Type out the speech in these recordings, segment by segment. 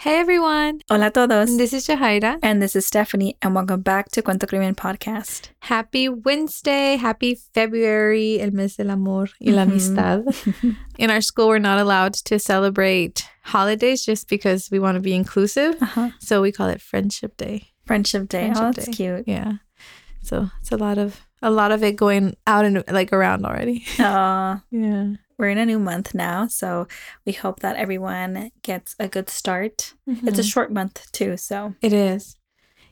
Hey everyone. Hola a todos. This is Jahaira. And this is Stephanie, and welcome back to Cuento Crimen Podcast. Happy Wednesday. Happy February, el mes del amor y la amistad. In our school, we're not allowed to celebrate holidays just because we want to be inclusive. Uh-huh. So we call it Friendship Day. Friendship Day. Friendship oh, that's Day. cute. Yeah. So it's a lot of a lot of it going out and like around already. Aw, Yeah. We're in a new month now, so we hope that everyone gets a good start. It's a Mhm. short month too, so It is.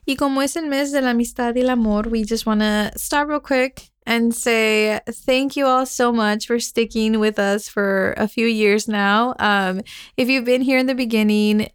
Y como es el mes de la amistad y el amor, we just want to start real quick and say thank you all so much for sticking with us for a few years now. Um, if you've been here in the beginning,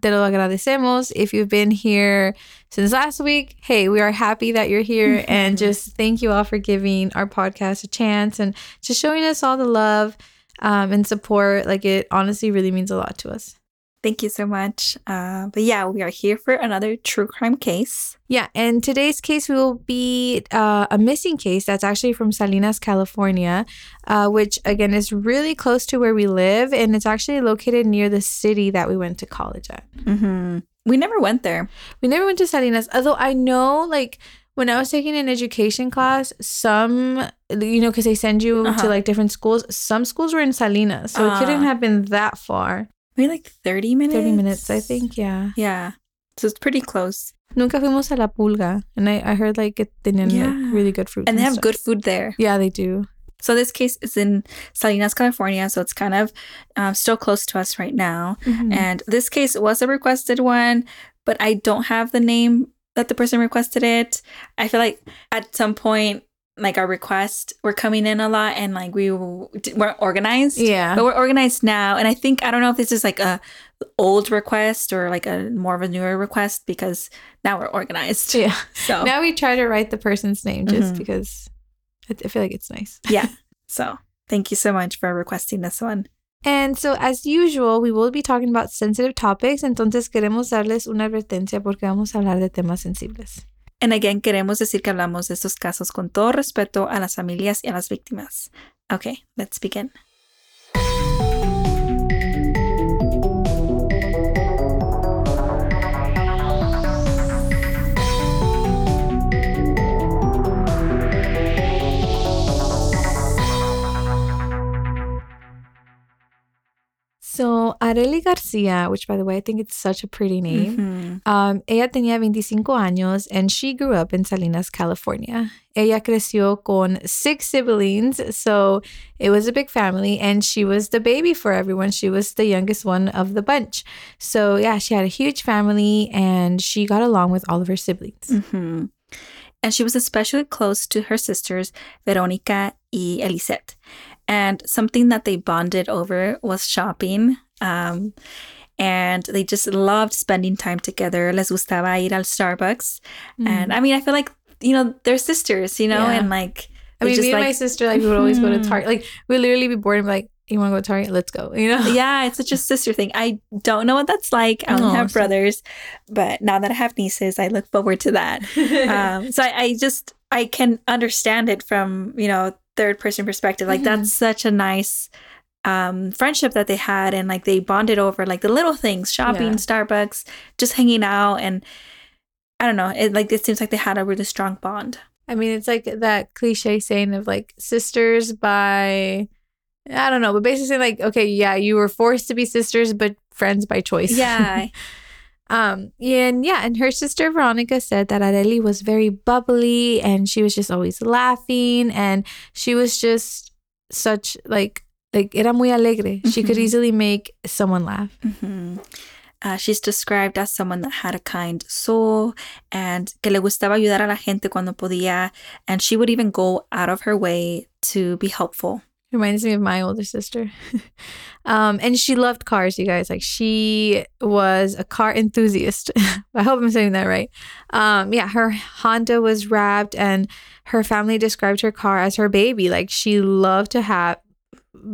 te lo agradecemos. If you've been here since last week, hey, we are happy that you're here. and just thank you all for giving our podcast a chance and just showing us all the love um, and support. Like, it honestly really means a lot to us. Thank you so much. Uh, but yeah, we are here for another true crime case. Yeah, and today's case will be uh, a missing case that's actually from Salinas, California, uh, which again is really close to where we live, and it's actually located near the city that we went to college at. Mm-hmm. We never went there. We never went to Salinas, although I know like when I was taking an education class, some you know because they send you Uh-huh. to like different schools. Some schools were in Salinas, so it couldn't Ah. have been that far. Maybe like 30 minutes. Thirty minutes, I think. Yeah. Yeah. So it's pretty close. Nunca fuimos a La Pulga, and I, I heard like it tenían Yeah. like, really good fruit. And they have stuff. good food there. Yeah, they do. So this case is in Salinas, California. So it's kind of um, still close to us right now. Mm-hmm. And this case was a requested one, but I don't have the name that the person requested it. I feel like at some point, like our requests were coming in a lot and like we weren't organized. Yeah. But we're organized now. And I think, I don't know if this is like a old request or like a more of a newer request because now we're organized. yeah. So, Now we try to write the person's name just Mhm. because I, I feel like it's nice. yeah. So thank you so much for requesting this one. And so, as usual, we will be talking about sensitive topics. Entonces, queremos darles una advertencia porque vamos a hablar de temas sensibles. And again, queremos decir que hablamos de estos casos con todo respeto a las familias y a las víctimas. Okay, let's begin. So, Arelie Garcia, which by the way, I think it's such a pretty name. Mhm. Um, ella tenía 25 años and she grew up in Salinas, California. Ella creció con six siblings, so it was a big family, and she was the baby for everyone. She was the youngest one of the bunch. So, yeah, she had a huge family and she got along with all of her siblings. Mhm. And she was especially close to her sisters, Veronica y Elisette. And something that they bonded over was shopping. Um, and they just loved spending time together. Les gustaba ir al Starbucks. And I mean, I feel like, you know, they're sisters, you know, Yeah. and like, I mean, me and my sister, like, we would always go to. Target. Like, we'd literally be bored and be like, you want to go to Target? Let's go, you know? yeah, it's such a sister thing. I don't know what that's like. I Oh, have brothers, but now that I have nieces, I look forward to that. um, so I, I just I can understand it from you know third person perspective. Like that's such a nice um, friendship that they had, and like they bonded over like the little things, shopping, Yeah. Starbucks, just hanging out, and I don't know. It like it seems like they had a really strong bond. I mean, it's like that cliche saying of like sisters by, I don't know, but basically like, okay, yeah, you were forced to be sisters, but friends by choice. Yeah, um. And yeah, and her sister Veronica said that Arelie was very bubbly and she was just always laughing and she was just such like like era muy alegre. She could Mhm. easily make someone laugh. Mhm. Uh, she's described as someone that had a kind soul and que le gustaba ayudar a la gente cuando podía, and she would even go out of her way to be helpful. Reminds me of my older sister. um, and she loved cars, you guys. Like she was a car enthusiast. I hope I'm saying that right. Um, yeah, her Honda was wrapped and her family described her car as her baby. Like she loved to have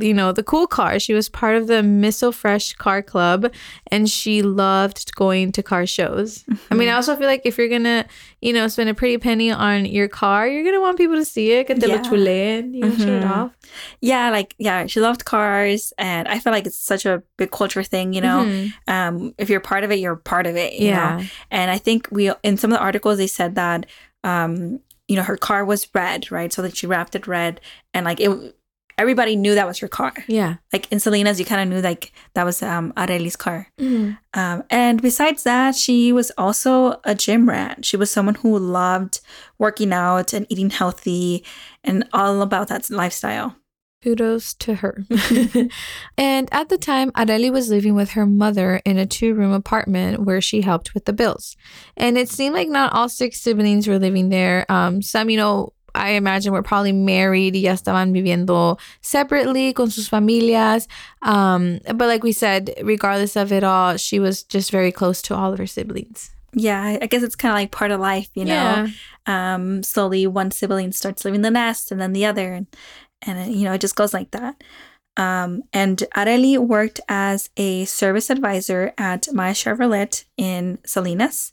you know, the cool car. She was part of the Miso Fresh Car Club and she loved going to car shows. I mean, I also feel like if you're going to, you know, spend a pretty penny on your car, you're going to want people to see it, que te lo Yeah. chuleen, you know, show it Mhm. off. Yeah, like yeah, she loved cars, and I feel like it's such a big culture thing. You know, Mhm. um, if you're part of it, you're part of it. You Yeah. know? and I think we in some of the articles they said that um, you know, her car was red, right? So that she wrapped it red, and like it, everybody knew that was her car. Yeah. Like in Salinas, you kind of knew like that was um Arelie's car. Mhm. Um, and besides that, she was also a gym rat. She was someone who loved working out and eating healthy and all about that lifestyle. Kudos to her. and at the time, Arelie was living with her mother in a two room apartment where she helped with the bills. And it seemed like not all six siblings were living there. Um, some, you know, I imagine were probably married ya estaban viviendo separately con sus familias. Um, but like we said, regardless of it all, she was just very close to all of her siblings. Yeah, I guess it's kind of like part of life, you know. Yeah. Um, slowly one sibling starts leaving the nest, and then the other, and and it, you know it just goes like that. Um, and Arelie worked as a service advisor at My Chevrolet in Salinas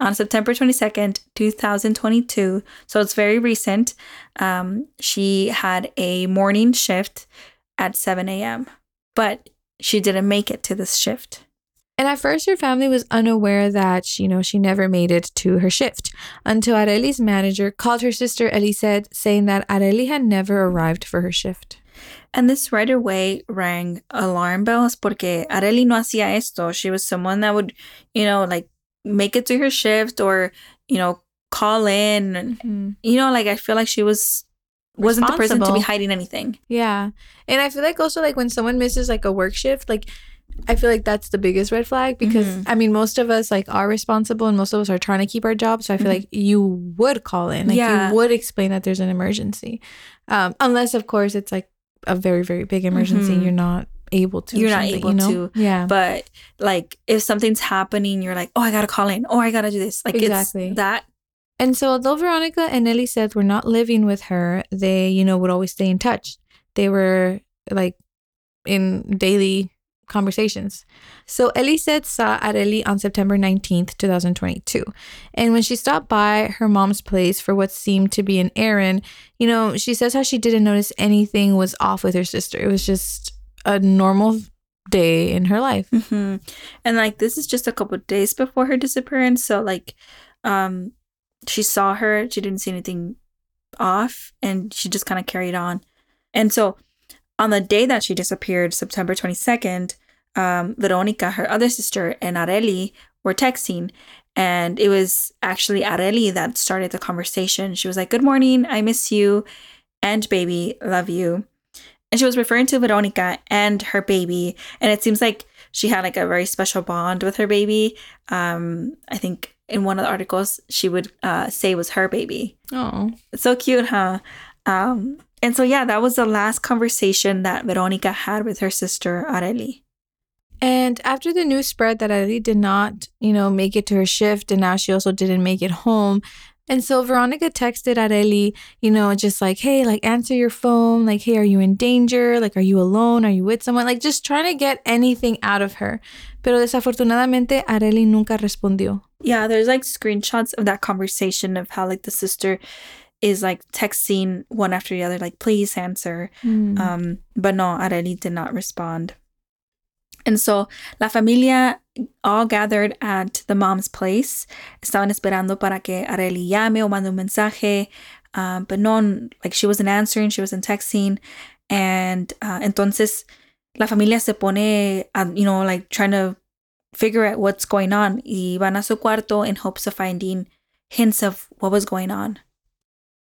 on September 22nd, 2022. So it's very recent. Um, she had a morning shift at 7 a.m., but she didn't make it to this shift. And at first, her family was unaware that she, you know, she never made it to her shift until Arelie's manager called her sister Elisette, saying that Arelie had never arrived for her shift. And this right away rang alarm bells porque Arelie no hacía esto. She was someone that would, you know, like make it to her shift or, you know, call in. And, you know, like I feel like she was wasn't the person to be hiding anything. Yeah. And I feel like also like when someone misses like a work shift, like I feel like that's the biggest red flag because Mhm. I mean most of us like are responsible and most of us are trying to keep our jobs. So I feel Mhm. like you would call in. Like Yeah. you would explain that there's an emergency. Um, unless of course it's like a very, very big emergency. Mhm. You're not able to. You're not able you know? to. Yeah. But like if something's happening, you're like, oh, I gotta call in. Oh, I gotta do this. Like Exactly. it's that. And so, although Veronica and Elisette were not living with her, they, you know, would always stay in touch. They were like in daily conversations. So, Elisette saw Arelie on September 19th, 2022. And when she stopped by her mom's place for what seemed to be an errand, you know, she says how she didn't notice anything was off with her sister. It was just a normal day in her life. hmm And like this is just a couple days before her disappearance, so like, um, she saw her, she didn't see anything off, and she just kind of carried on. And so, on the day that she disappeared, September twenty second, um, Veronica, her other sister, and Arelie were texting, and it was actually Arelie that started the conversation. She was like, "Good morning, I miss you, and baby, love you." And she was referring to Veronica and her baby, and it seems like she had like a very special bond with her baby. Um, I think in one of the articles she would uh, say was her baby. Oh. So cute, huh? Um, and so yeah, that was the last conversation that Veronica had with her sister Arelie. And after the news spread that Arelie did not, you know, make it to her shift, and now she also didn't make it home. And so Veronica texted Arelie, you know, just like, hey, like answer your phone. Like, hey, are you in danger? Like, are you alone? Are you with someone? Like, just trying to get anything out of her. Pero desafortunadamente, Arelie nunca respondió. Yeah, there's like screenshots of that conversation of how like the sister is like texting one after the other, like please answer. Um, but no, Arelie did not respond. And so la familia all gathered at the mom's place. Estaban esperando para que Arelie llame o mande un mensaje. Um, but no, like she wasn't answering, she wasn't texting. And uh, entonces la familia se pone, uh, you know, like trying to figure out what's going on. Y van a su cuarto in hopes of finding hints of what was going on.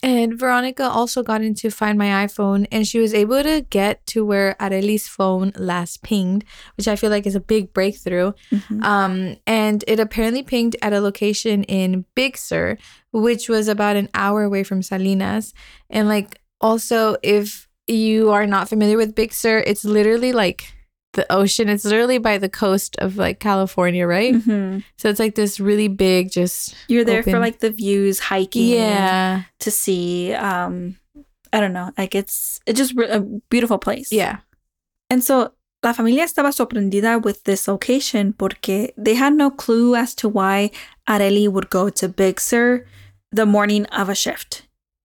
And Veronica also got into Find My iPhone and she was able to get to where Arelie's phone last pinged, which I feel like is a big breakthrough. Mhm. Um, and it apparently pinged at a location in Big Sur, which was about an hour away from Salinas. And like also if you are not familiar with Big Sur, it's literally like the ocean. It's literally by the coast of like California, right? Mhm. So it's like this really big just You're there for like the views, hiking. Yeah. to see um I don't know. Like it's it's just a beautiful place. Yeah. And so la familia estaba sorprendida with this location porque they had no clue as to why Arelie would go to Big Sur the morning of a shift.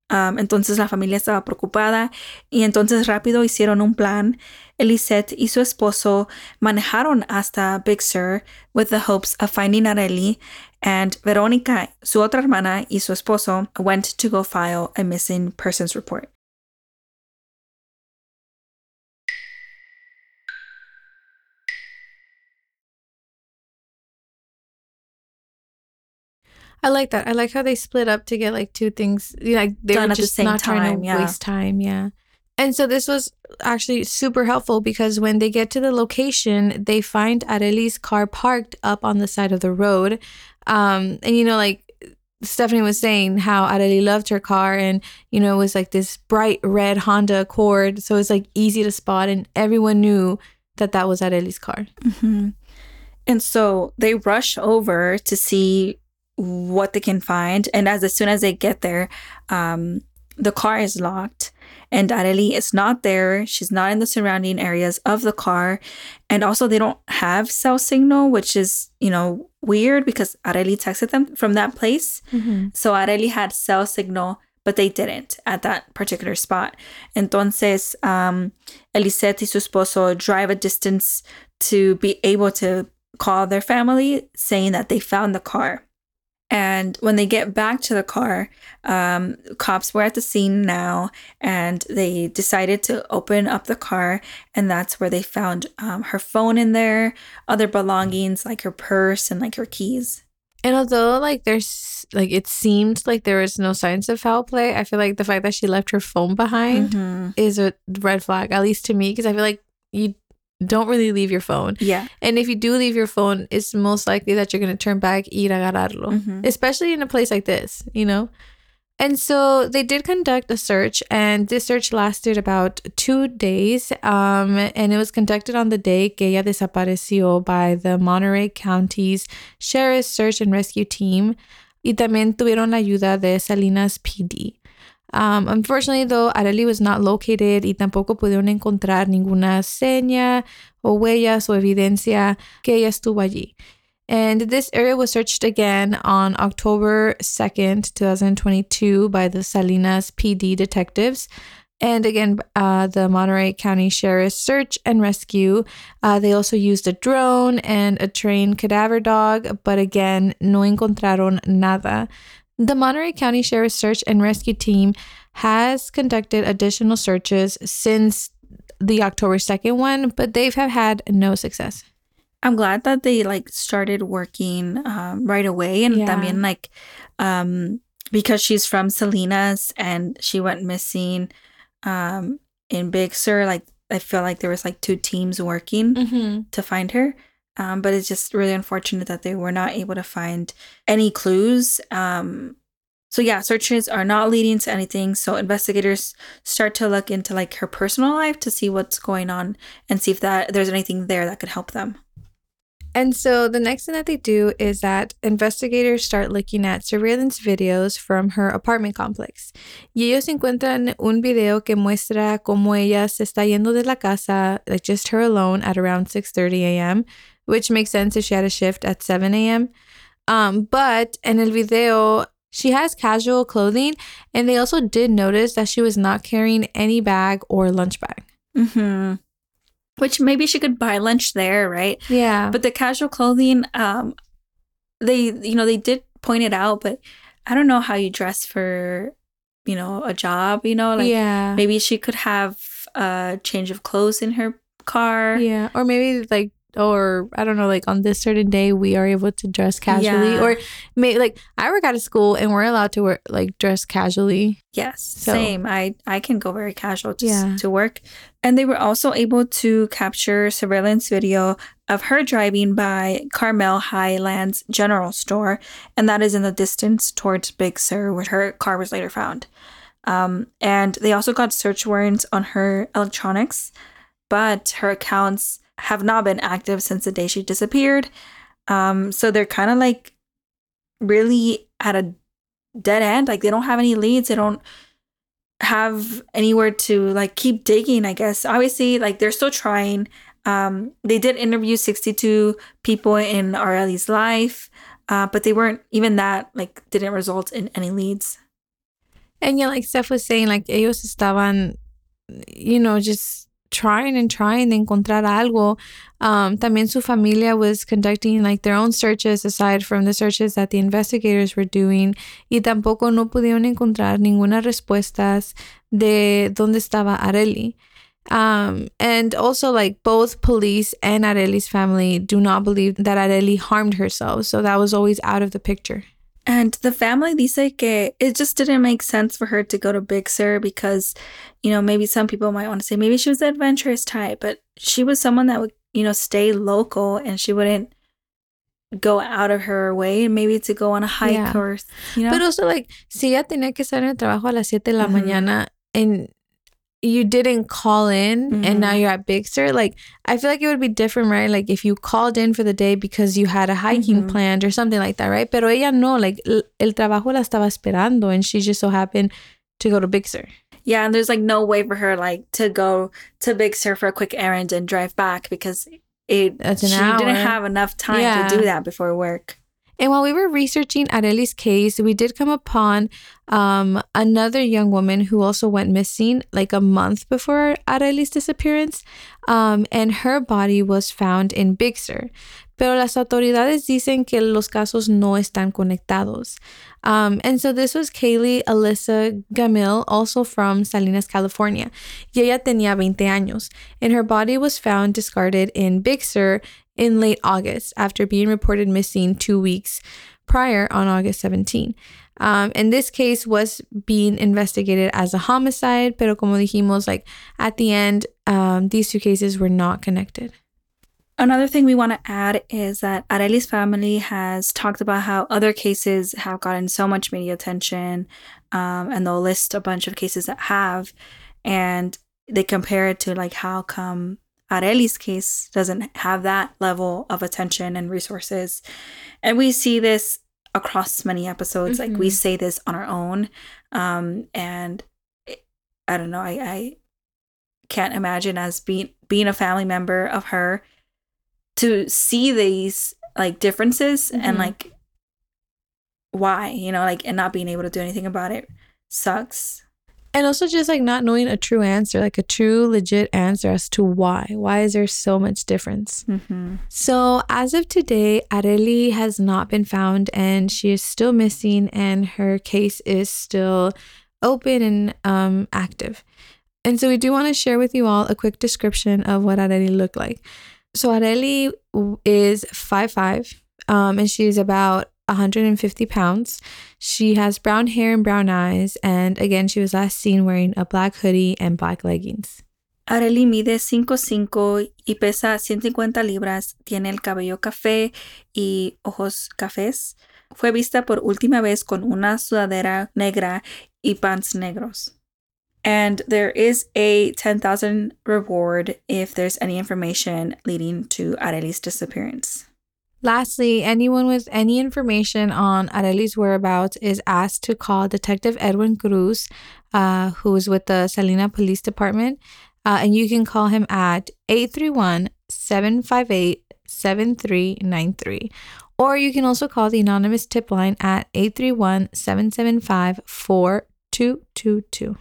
Um, entonces la familia estaba preocupada y entonces rápido hicieron un plan. Elisette y su esposo manejaron hasta Big Sur with the hopes of finding Areli and Veronica, su otra hermana y su esposo went to go file a missing persons report. I like that. I like how they split up to get like two things. you know, Like they Done were at the just same not trying to yeah. waste time. Yeah. And so this was actually super helpful because when they get to the location, they find Arelie's car parked up on the side of the road. Um, and you know, like Stephanie was saying how Arelie loved her car and, you know, it was like this bright red Honda Accord. So it's like easy to spot and everyone knew that that was Arelie's car. Mhm. And so they rush over to see what they can find. And as, as soon as they get there, um, the car is locked and Arelie is not there. She's not in the surrounding areas of the car. And also, they don't have cell signal, which is, you know, weird because Arelie texted them from that place. So Arelie had cell signal, but they didn't at that particular spot. Entonces, um, Elisette y su esposo drive a distance to be able to call their family saying that they found the car. And when they get back to the car, um, cops were at the scene now and they decided to open up the car. And that's where they found um, her phone in there, other belongings like her purse and like her keys. And although like there's like it seemed like there was no signs of foul play, I feel like the fact that she left her phone behind Mhm. is a red flag, at least to me, because I feel like you don't really leave your phone. Yeah. And if you do leave your phone, it's most likely that you're gonna turn back y ir agarrarlo. Mhm. Especially in a place like this, you know? And so they did conduct a search, and this search lasted about two days. Um, and it was conducted on the day que ella desapareció by the Monterey County's Sheriff's Search and Rescue Team. Y también tuvieron la ayuda de Salinas PD. Um, unfortunately, though, Arelie was not located y tampoco pudieron encontrar ninguna seña o huellas o evidencia que ella estuvo allí. And this area was searched again on October 2nd, 2022, by the Salinas PD detectives. And again, uh, the Monterey County Sheriff's Search and Rescue. Uh, they also used a drone and a trained cadaver dog, but again, no encontraron nada. The Monterey County Sheriff's Search and Rescue Team has conducted additional searches since the October 2nd one, but they have had no success. I'm glad that they like started working um, right away and Yeah. también like um because she's from Salinas and she went missing um in Big Sur like I feel like there was like two teams working Mm-hmm. to find her um but it's just really unfortunate that they were not able to find any clues um so yeah searches are not leading to anything so investigators start to look into like her personal life to see what's going on and see if that there's anything there that could help them And so the next thing that they do is that investigators start looking at surveillance videos from her apartment complex. Y ellos encuentran un video que muestra cómo ella se está yendo de la casa, like just her alone at around 6:30 a.m., which makes sense if she had a shift at 7 a.m. Um, but in el video, she has casual clothing, and they also did notice that she was not carrying any bag or lunch bag. hmm Which maybe she could buy lunch there, right? Yeah. But the casual clothing, um, they you know they did point it out, but I don't know how you dress for, you know, a job. You know, like yeah. maybe she could have a change of clothes in her car. Yeah, or maybe like, or I don't know, like on this certain day we are able to dress casually, Yeah. or may like I work out of school and we're allowed to wear like dress casually. Yes, So- same. I I can go very casual to Yeah. to work, and they were also able to capture surveillance video of her driving by Carmel Highlands General Store, and that is in the distance towards Big Sur, where her car was later found. Um, and they also got search warrants on her electronics, but her accounts have not been active since the day she disappeared. Um, so they're kind of like really at a dead end. Like they don't have any leads. They don't have anywhere to like keep digging, I guess. Obviously, like they're still trying. Um, they did interview 62 people in Arelie's life, uh, but they weren't even that, like, didn't result in any leads. And yeah, like Steph was saying, like ellos estaban, you know, just trying and trying de encontrar algo. Um, también su familia was conducting like their own searches aside from the searches that the investigators were doing y tampoco no pudieron encontrar ninguna respuestas de dónde estaba Arelie. Um, and also like both police and Arelie's family do not believe that Arelie harmed herself. So that was always out of the picture. And the family dice que it just didn't make sense for her to go to Big Sur because, you know, maybe some people might want to say maybe she was the adventurous type, but she was someone that would, you know, stay local and she wouldn't go out of her way maybe to go on a hike Yeah. or, you know. But also like, si ella tenía que estar en el trabajo a las 7 de la Ujú. mañana and you didn't call in and now Mhm. you're at Big Sur, like I feel like it would be different, right? Like if you called in for the day because you had a hiking Mhm. planned or something like that, right? Pero ella no, like el trabajo la estaba esperando and she just so happened to go to Big Sur. yeah, and there's like no way for her like to go to Big Sur for a quick errand and drive back because it That's an she hour. didn't have enough time Yeah. to do that before work. And while we were researching Arelie's case, we did come upon um, another young woman who also went missing like a month before Arelie's disappearance. Um, and her body was found in Big Sur. Pero las autoridades dicen que los casos no están conectados. Um, and so this was Kaylee Alyssa Gamil, also from Salinas, California. Y ella tenía 20 años. And her body was found discarded in Big Sur in late August after being reported missing two weeks prior on August 17. Um, and this case was being investigated as a homicide, pero como dijimos, like at the end, um, these two cases were not connected. Another thing we want to add is that Arelie's family has talked about how other cases have gotten so much media attention, um, and they'll list a bunch of cases that have, and they compare it to like how come Arelie's case doesn't have that level of attention and resources, and we see this across many episodes. Like we Mhm. say this on our own, um, and it- I don't know. I, I can't imagine as being being a family member of her to see these like differences and Mhm. like why you know like and not being able to do anything about it sucks And also just like not knowing a true answer, like a true legit answer as to why. Why is there so much difference? mm-hmm. So, as of today, Arelie has not been found and she is still missing, and her case is still open and um, active. And so, we do want to share with you all a quick description of what Arelie looked like. So, Arelie is 5'5, um, and she's about 150 pounds. She has brown hair and brown eyes, and again, she was last seen wearing a black hoodie and black leggings. Arelie mide 5'5 y pesa 150 libras, tiene el cabello café y ojos cafés. Fue vista por última vez con una sudadera negra y pants negros. And there is a 10,000 reward if there's any information leading to Arelie's disappearance. Lastly, anyone with any information on Arelie's whereabouts is asked to call Detective Edwin Cruz, uh, who is with the Salinas Police Department. Uh, and you can call him at 831 758 7393. Or you can also call the anonymous tip line at 831 775 4222.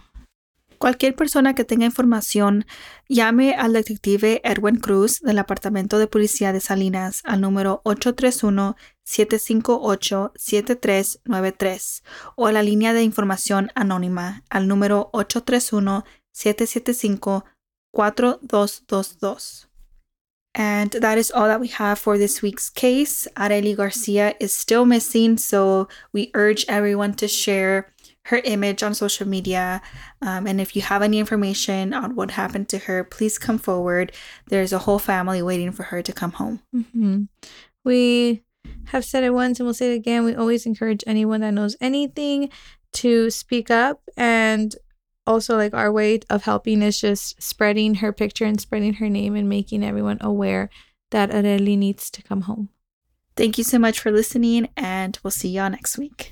Cualquier persona que tenga información, llame al detective Erwin Cruz del Apartamento de Policía de Salinas al número 831-758-7393 o a la línea de información anónima al número 831-775-4222. And that is all that we have for this week's case. Arely Garcia is still missing, so we urge everyone to share her image on social media. Um, and if you have any information on what happened to her, please come forward. There's a whole family waiting for her to come home. hmm We have said it once and we'll say it again. We always encourage anyone that knows anything to speak up. And also, like, our way of helping is just spreading her picture and spreading her name and making everyone aware that Arelie needs to come home. Thank you so much for listening, and we'll see y'all next week.